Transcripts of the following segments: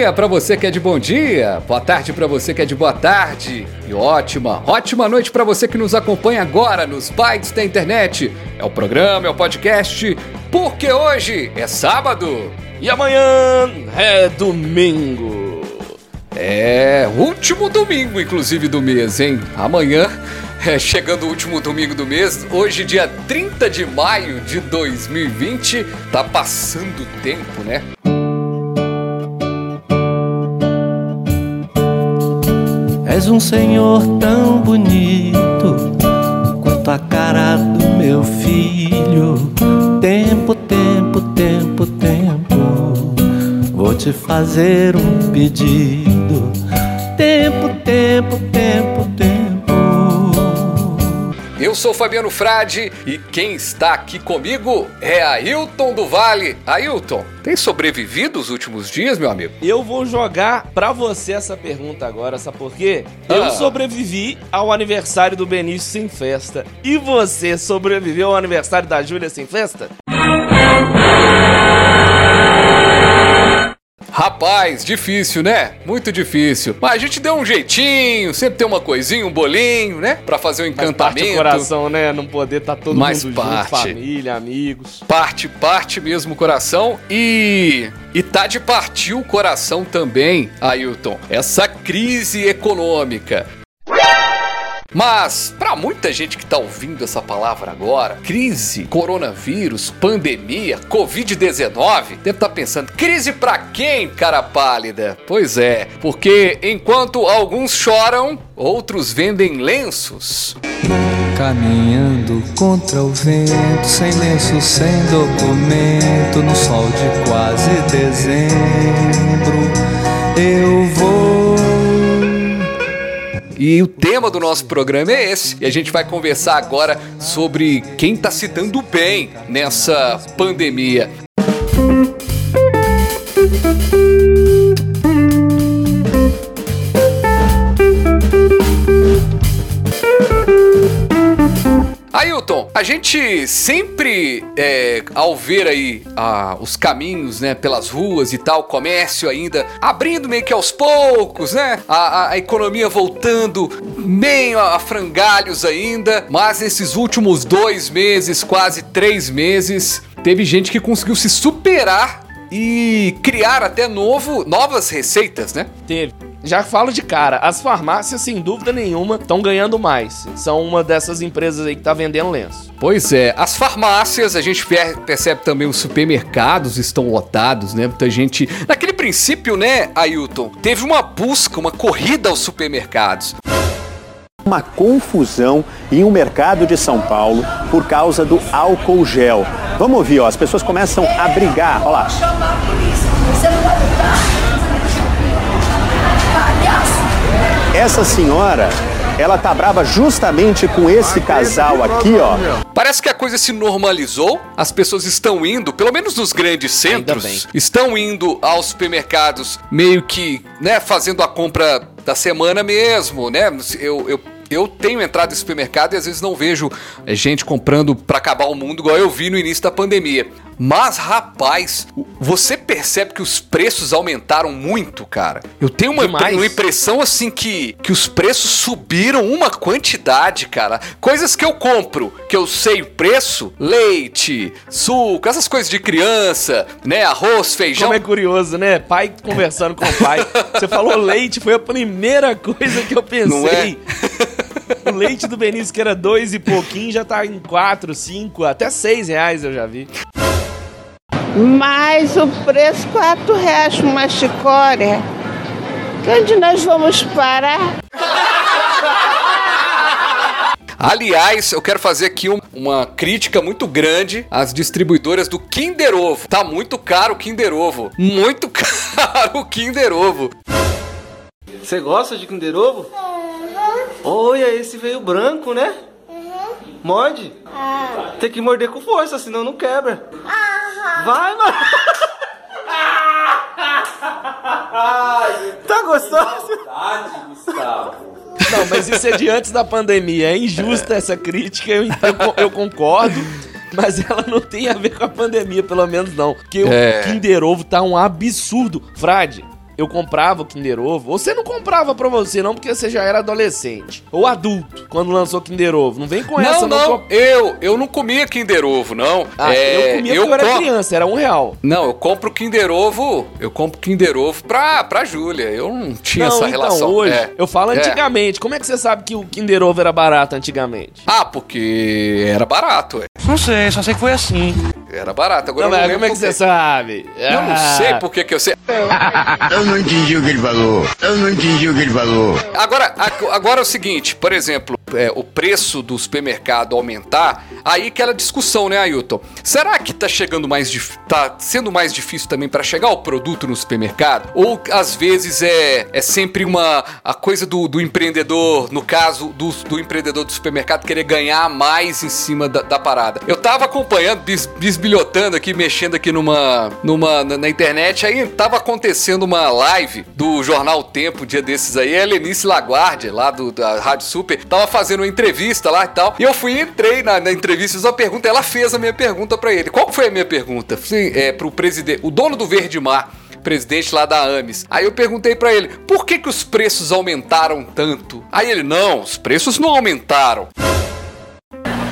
Dia para você que é de bom dia, boa tarde para você que é de boa tarde e ótima, ótima noite para você que nos acompanha agora nos bytes da internet. É o programa, é o podcast, porque hoje é sábado e amanhã é domingo. É, último domingo inclusive do mês, hein? Amanhã é, chegando o último domingo do mês, hoje, dia 30 de maio de 2020, tá passando o tempo, né? És um senhor tão bonito quanto a cara do meu filho. Tempo, tempo, tempo, tempo. Vou te fazer um pedido. Tempo, tempo, tempo. Eu sou Fabiano Frade e quem está aqui comigo é Ailton do Vale. Ailton, tem sobrevivido os últimos dias, meu amigo? Eu vou jogar pra você essa pergunta agora, sabe por quê? Eu Ah. sobrevivi ao aniversário do Benício sem festa. E você sobreviveu ao aniversário da Júlia sem festa? Rapaz, difícil, né? Muito difícil. Mas a gente deu um jeitinho, sempre tem uma coisinha, um bolinho, né? Pra fazer um Faz parte do encantamento. coração, né? Não poder estar todo Mais mundo parte. junto, família, amigos. Parte, parte mesmo o coração e. E tá de partir o coração também, Ailton. Essa crise econômica. Mas, pra muita gente que tá ouvindo essa palavra agora, crise, coronavírus, pandemia, Covid-19, deve estar pensando, crise pra quem, cara pálida? Pois é, porque enquanto alguns choram, outros vendem lenços. Caminhando contra o vento, sem lenço, sem documento, no sol de quase dezembro, eu vou. E o tema do nosso programa é esse. E a gente vai conversar agora sobre quem tá se dando bem nessa pandemia. Ailton, a gente sempre, é, ao ver aí os caminhos, né, pelas ruas e tal, comércio ainda abrindo meio que aos poucos, né, a, a- a economia voltando meio a, a frangalhos ainda, mas nesses últimos dois meses, quase três meses, teve gente que conseguiu se superar e criar até novo, novas receitas, né? Teve. Já falo de cara, as farmácias, sem dúvida nenhuma, estão ganhando mais. São uma dessas empresas aí que tá vendendo lenço. Pois é, as farmácias, a gente per- percebe também os supermercados estão lotados, né? Muita gente. Naquele princípio, né, Ailton, teve uma busca, uma corrida aos supermercados. uma confusão em um mercado de São Paulo por causa do álcool gel. Vamos ouvir, ó, as pessoas começam a brigar. Olha lá. Essa senhora, ela tá brava justamente com esse casal aqui, ó. Parece que a coisa se normalizou, as pessoas estão indo, pelo menos nos grandes centros, estão indo aos supermercados meio que, né, fazendo a compra da semana mesmo, né? Eu, eu, eu tenho entrado em supermercado e às vezes não vejo é, gente comprando pra acabar o mundo igual eu vi no início da pandemia. Mas, rapaz, você percebe que os preços aumentaram muito, cara. Eu tenho uma, Demais. uma impressão assim que, que os preços subiram uma quantidade, cara. Coisas que eu compro, que eu sei o preço, leite, suco, essas coisas de criança, né? Arroz, feijão. Como é curioso, né? Pai conversando com o pai. Você falou leite, foi a primeira coisa que eu Não é? pensei. O leite do Benício, que era dois e pouquinho, já tá em quatro, cinco, até seis reais eu já vi. Mas o preço quatro reais por uma chicória. Onde nós vamos parar? Aliás, eu quero fazer aqui um- uma crítica muito grande às distribuidoras do Kinder Ovo. Tá muito caro o Kinder Ovo. Muito caro o Kinder Ovo. Você gosta de Kinder Ovo? Olha, esse veio branco, né? Morde? Tem que morder com força, senão não quebra. Vai, mano. tá gostoso? Não, mas isso é de antes da pandemia. É injusta essa crítica, eu, eu, eu concordo. Mas ela não tem a ver com a pandemia, pelo menos não. Porque É. o Kinder Ovo tá um absurdo. Frade, eu comprava o Kinder Ovo. Você não comprava pra você, não, porque você já era adolescente. Ou adulto, quando lançou Kinder Ovo. Não vem com essa, Não, não, com- eu, eu não comia Kinder Ovo, não. Ah, É, eu comia porque eu era criança, era um real. Não, eu compro Kinder Ovo, eu compro Kinder Ovo pra, pra Júlia. Eu não tinha não, essa então, relação. hoje, É. eu falo É. antigamente. Como é que você sabe que o Kinder Ovo era barato antigamente? Ah, porque era barato, ué. Não sei, só sei que foi assim. Era barato. Agora Não, eu não mas como lembro é que você sabe? Eu não Ah. sei por que que eu sei. Eu não entendi o que ele falou. Eu não entendi o que ele falou. Agora, a- agora é o seguinte, por exemplo, é, o preço do supermercado aumentar, aí aquela discussão, né, Ailton? Será que tá chegando mais tá sendo mais difícil também para chegar o produto no supermercado? Ou às vezes é, é sempre uma a coisa do, do empreendedor, no caso do, do empreendedor do supermercado querer ganhar mais em cima da, da parada. Eu tava acompanhando, bis, bisbilhotando aqui, mexendo aqui numa, numa na, na internet, aí tava acontecendo uma live do jornal Tempo, dia desses aí, a Lenice Laguardia, lá do, da Rádio Super, tava fazendo uma entrevista lá e tal. E eu fui entrei na, na entrevista, fiz uma pergunta, ela fez a minha pergunta pra ele. Qual foi a minha pergunta? Sim, é pro presidente, o dono do Verde Mar presidente lá da Ames. Aí eu perguntei pra ele, por que que os preços aumentaram tanto? Aí ele, não, os preços não aumentaram.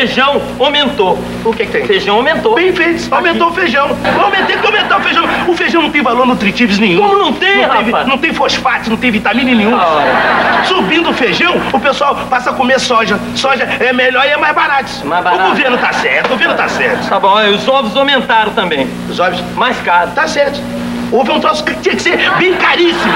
Feijão aumentou. O que, que tem? Feijão aumentou. Bem feito, aumentou o feijão. Aumentei que aumentar o feijão. O feijão não tem valor nutritivo nenhum. Como não tem, não Tem, não tem fosfato, não tem vitamina nenhuma. Subindo o feijão, o pessoal passa a comer soja. Soja é melhor e é mais barato. Mais barato. O governo tá certo, o governo tá certo. Tá bom, e os ovos aumentaram também. Os ovos Mais caro. tá certo. Ovo é um troço que tinha que ser bem caríssimo.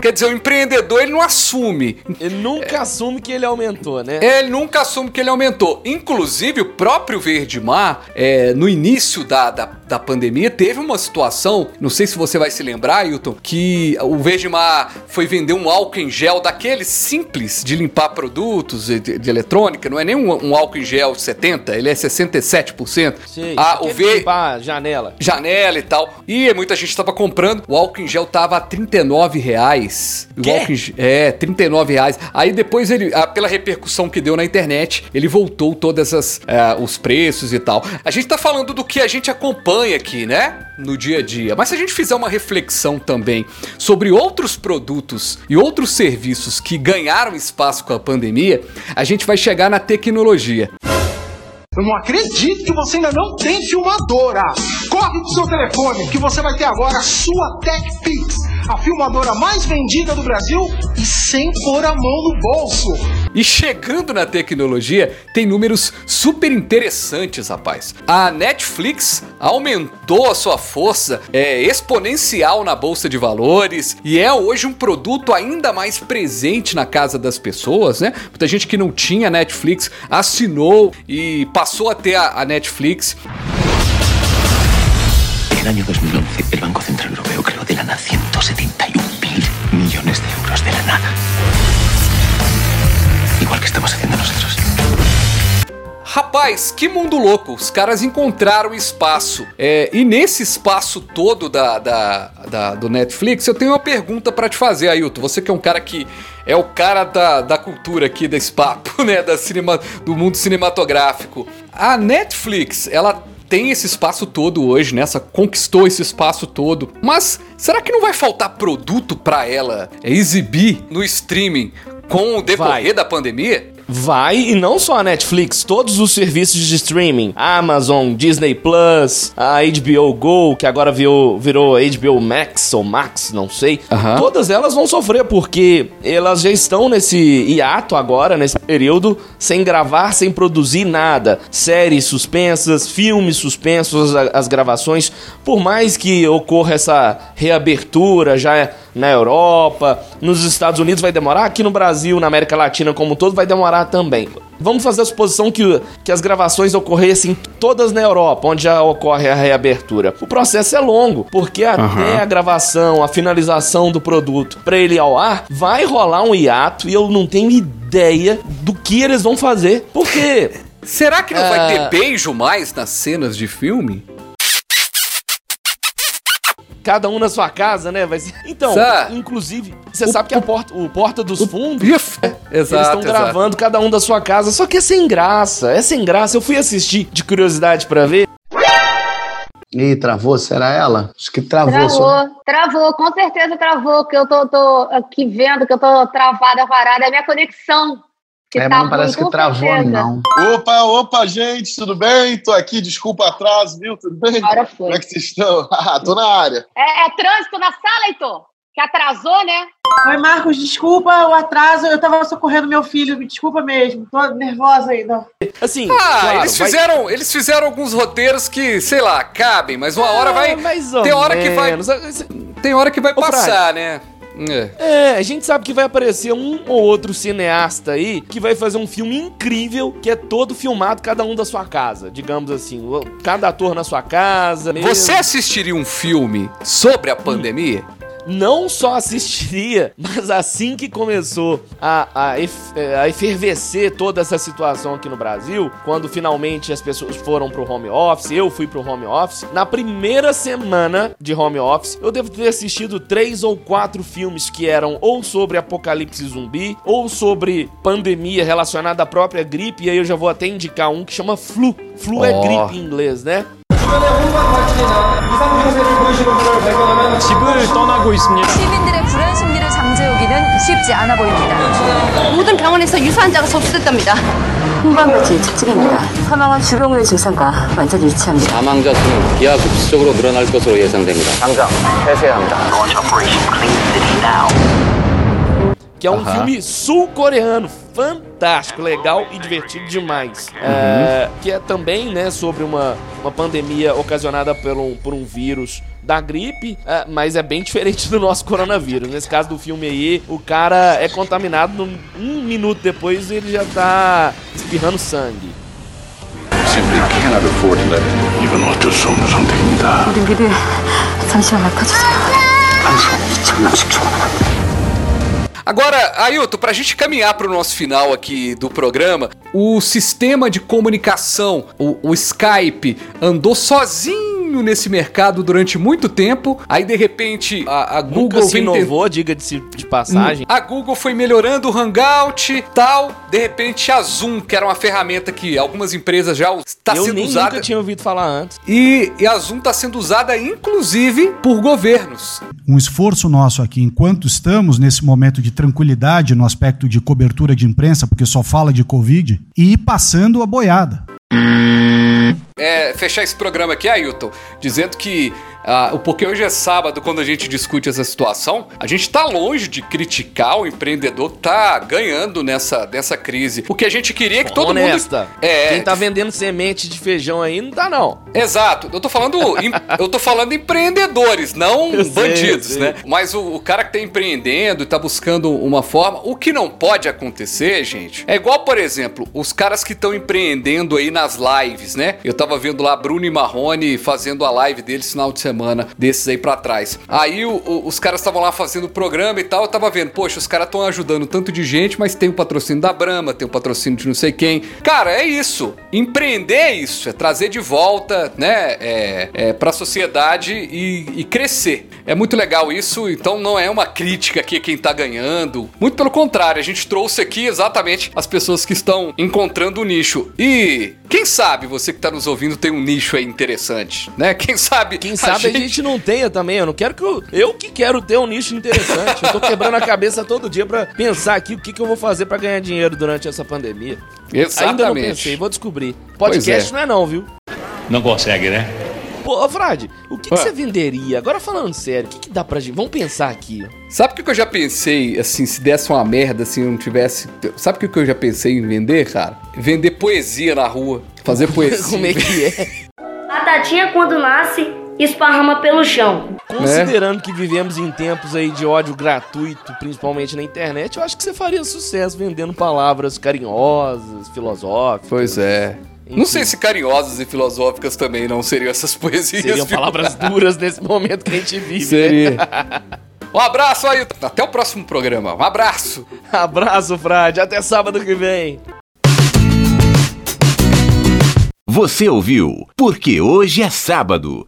Quer dizer, o empreendedor ele não assume. Ele nunca assume que ele aumentou, né? Ele nunca assume que ele aumentou. Inclusive, o próprio Verde Mar, é, no início da, da, da pandemia, teve uma situação, não sei se você vai se lembrar, Ailton, que o Verde Mar foi vender um álcool em gel daquele simples de limpar produtos de, de eletrônica, não é nem um, um álcool em gel 70, ele é 67%. Sei, ah, o V limpar janela. janela e tal. E muita gente tava comprando. O álcool em gel tava a 39 reais. O álcool em ge- É, 39 reais. Aí depois ele, ah, pela repercussão que deu na internet, ele voltou todas as ah, os preços e tal. A gente tá falando do que a gente acompanha aqui, né? No dia a dia. Mas se a gente fizer uma reflexão também sobre outros produtos e outros serviços que ganharam espaço com a pandemia, a gente vai chegar na tecnologia. Eu não acredito que você ainda não tem filmadora. Corre pro seu telefone que você vai ter agora a sua TechPix, a filmadora mais vendida do Brasil e sem pôr a mão no bolso. E chegando na tecnologia, tem números super interessantes, rapaz. A Netflix aumentou a sua força é, exponencial na bolsa de valores e é hoje um produto ainda mais presente na casa das pessoas, né? Muita gente que não tinha Netflix assinou e passou a ter a, a Netflix. En el año 2011, el Banco Central Europeo creó de la nada 171 mil millones de euros de la nada. Igual que estamos haciendo nosotros. Rapaz, que mundo louco! Os caras encontraram espaço. É, e nesse espaço todo da, da, da- do Netflix, eu tenho uma pergunta pra te fazer, Ailton. Você que é um cara que é o cara da, da cultura aqui desse papo, né? Da cinema, do mundo cinematográfico. A Netflix, ela tem esse espaço todo hoje, né? Essa conquistou esse espaço todo. Mas será que não vai faltar produto pra ela é, exibir no streaming com o decorrer Vai. da pandemia? Vai, e não só a Netflix, todos os serviços de streaming, Amazon, Disney Plus, a HBO Go, que agora virou, virou HBO Max ou Max, não sei. Todas elas vão sofrer porque elas já estão nesse hiato agora, nesse período, sem gravar, sem produzir nada. Séries suspensas, filmes suspensos, as gravações. Por mais que ocorra essa reabertura já na Europa, nos Estados Unidos vai demorar, aqui no Brasil, na América Latina como um todo, vai demorar também. Vamos fazer a suposição que, que as gravações ocorressem todas na Europa, onde já ocorre a reabertura. O processo é longo, porque até Aham. a gravação, a finalização do produto para ele ir ao ar, vai rolar um hiato e eu não tenho ideia do que eles vão fazer. Porque. Será que não vai Ah. ter beijo mais nas cenas de filme? Cada um na sua casa, né? Vai ser... Então, Sa- inclusive, você sabe que a porta, o Porta dos Fundos. Exato, eles estão gravando cada um da sua casa. Só que é sem graça. É sem graça. Eu fui assistir de curiosidade pra ver. Ih, travou? Será ela? Acho que travou. só- Travou, travou, com certeza travou, que eu tô, tô aqui vendo que eu tô travada, varada, é minha conexão. Que É, tá mas não parece que travou, certeza. não. Opa, opa, gente, tudo bem? Tô aqui, desculpa o atraso, viu? Tudo bem? Agora foi. Como é que vocês estão? Ah, tô na área. É, é trânsito na sala, Heitor? Que atrasou, né? Oi, Marcos, desculpa o atraso, eu tava socorrendo meu filho, me desculpa mesmo, tô nervosa ainda. Assim, Ah, claro, eles, vai- fizeram, eles fizeram alguns roteiros que, sei lá, cabem, mas uma hora É, vai. mais ou tem hora que vai. menos. Tem hora que vai Ô, passar, né? É. É, a gente sabe que vai aparecer um ou outro cineasta aí que vai fazer um filme incrível que é todo filmado cada um da sua casa, digamos assim, cada ator na sua casa. mesmo. Você assistiria um filme sobre a pandemia? Não só assistiria, mas assim que começou a, a, ef- eh, a efervescer toda essa situação aqui no Brasil, quando finalmente as pessoas foram pro home office, eu fui pro home office, na primeira semana de home office, eu devo ter assistido três ou quatro filmes que eram ou sobre apocalipse zumbi, ou sobre pandemia relacionada à própria gripe, e aí eu já vou até indicar um que chama flu. Flu é Ó. gripe em inglês, né? 집을 떠나고 있습니다. 시민들의 불안 심리를 잠재우기는 쉽지 않아 보입니다. 모든 병원에서 유사환자가 접수됐답니다. 홍반며칠 특징입니다. 사망한 주병의 증상과 완전히 일치합니다. 사망자 수는 기하급수적으로 늘어날 것으로 예상됩니다. 당장 폐쇄해야 합니다. que é um Aham. filme sul-coreano, fantástico, legal e divertido demais. É, que é também, né, sobre uma, uma pandemia ocasionada por um, por um vírus da gripe, é, mas é bem diferente do nosso coronavírus. Nesse caso do filme aí, o cara é contaminado, num- um minuto depois ele já tá espirrando sangue. Simply cannot afford to let it. 이건 어쩔 수 없는 선택입니다. 우리끼리 잠시만 맡아주세요. 한 시간에 2천 명씩 죽어나갑니다. Agora, Ailton, pra gente caminhar pro nosso final aqui do programa, o sistema de comunicação, o, o Skype, andou sozinho nesse mercado durante muito tempo. Aí, de repente, a, a Nunca Google se vem tent- inovou, diga-se de passagem. A Google foi melhorando o Hangout tal. De repente, a Zoom, que era uma ferramenta que algumas empresas já está Eu sendo nem usada. nunca tinha ouvido falar antes. E, e a Zoom está sendo usada, inclusive, por governos. Um esforço nosso aqui, enquanto estamos nesse momento de tranquilidade no aspecto de cobertura de imprensa, porque só fala de Covid, e ir passando a boiada. É, fechar esse programa aqui, Ailton, dizendo que ah, o porque hoje é sábado, quando a gente discute essa situação, a gente tá longe de criticar o empreendedor que tá ganhando nessa, nessa crise. O que a gente queria é que todo Honesta. mundo. É, Quem tá vendendo semente de feijão aí não tá, não. Exato. Eu tô falando, em- eu tô falando empreendedores, não Eu sei, bandidos, eu sei. né? Mas o, o cara que tá empreendendo e tá buscando uma forma, o que não pode acontecer, gente, é igual, por exemplo, os caras que estão empreendendo aí nas lives, né? Eu tava vendo lá Bruno e Marrone fazendo a live deles final de semana, desses aí pra trás. Aí o- o- os caras estavam lá fazendo o programa e tal, eu tava vendo, poxa, os caras estão ajudando tanto de gente, mas tem o patrocínio da Brahma, tem o patrocínio de não sei quem. Cara, é isso. Empreender é isso, é trazer de volta, né, é, é, pra sociedade e, e crescer. É muito legal isso, então não é uma crítica aqui quem tá ganhando. Muito pelo contrário, a gente trouxe aqui exatamente as pessoas que estão encontrando o nicho. E quem sabe você que tá nos ouvindo tem um nicho aí interessante, né? Quem sabe Quem sabe a gente... não tenha também. Eu não quero que eu. Eu que quero ter um nicho interessante. eu tô quebrando a cabeça todo dia pra pensar aqui o que, que eu vou fazer pra ganhar dinheiro durante essa pandemia. Ainda não Exatamente. pensei, vou descobrir. Podcast é. não é não, viu? Não consegue, né? Pô, ô, Frade, o que, que você venderia? Agora falando sério, o que, que dá pra gente? Vamos pensar aqui. Sabe o que que eu já pensei, assim, se desse uma merda, assim, eu não tivesse... Sabe o que que eu já pensei em vender, cara? Vender poesia na rua. Fazer poesia. Como é que é? Batatinha, quando nasce, esparrama pelo chão. Considerando que vivemos em tempos aí de ódio gratuito, principalmente na internet, eu acho que você faria sucesso vendendo palavras carinhosas, filosóficas. Pois é. Não sei se carinhosas e filosóficas também não seriam essas poesias. Seriam viu? palavras duras nesse momento que a gente vive. Seria. Né? Um abraço aí, até o próximo programa. Um abraço. abraço, Frade. Até sábado que vem. Você ouviu? Porque hoje é sábado.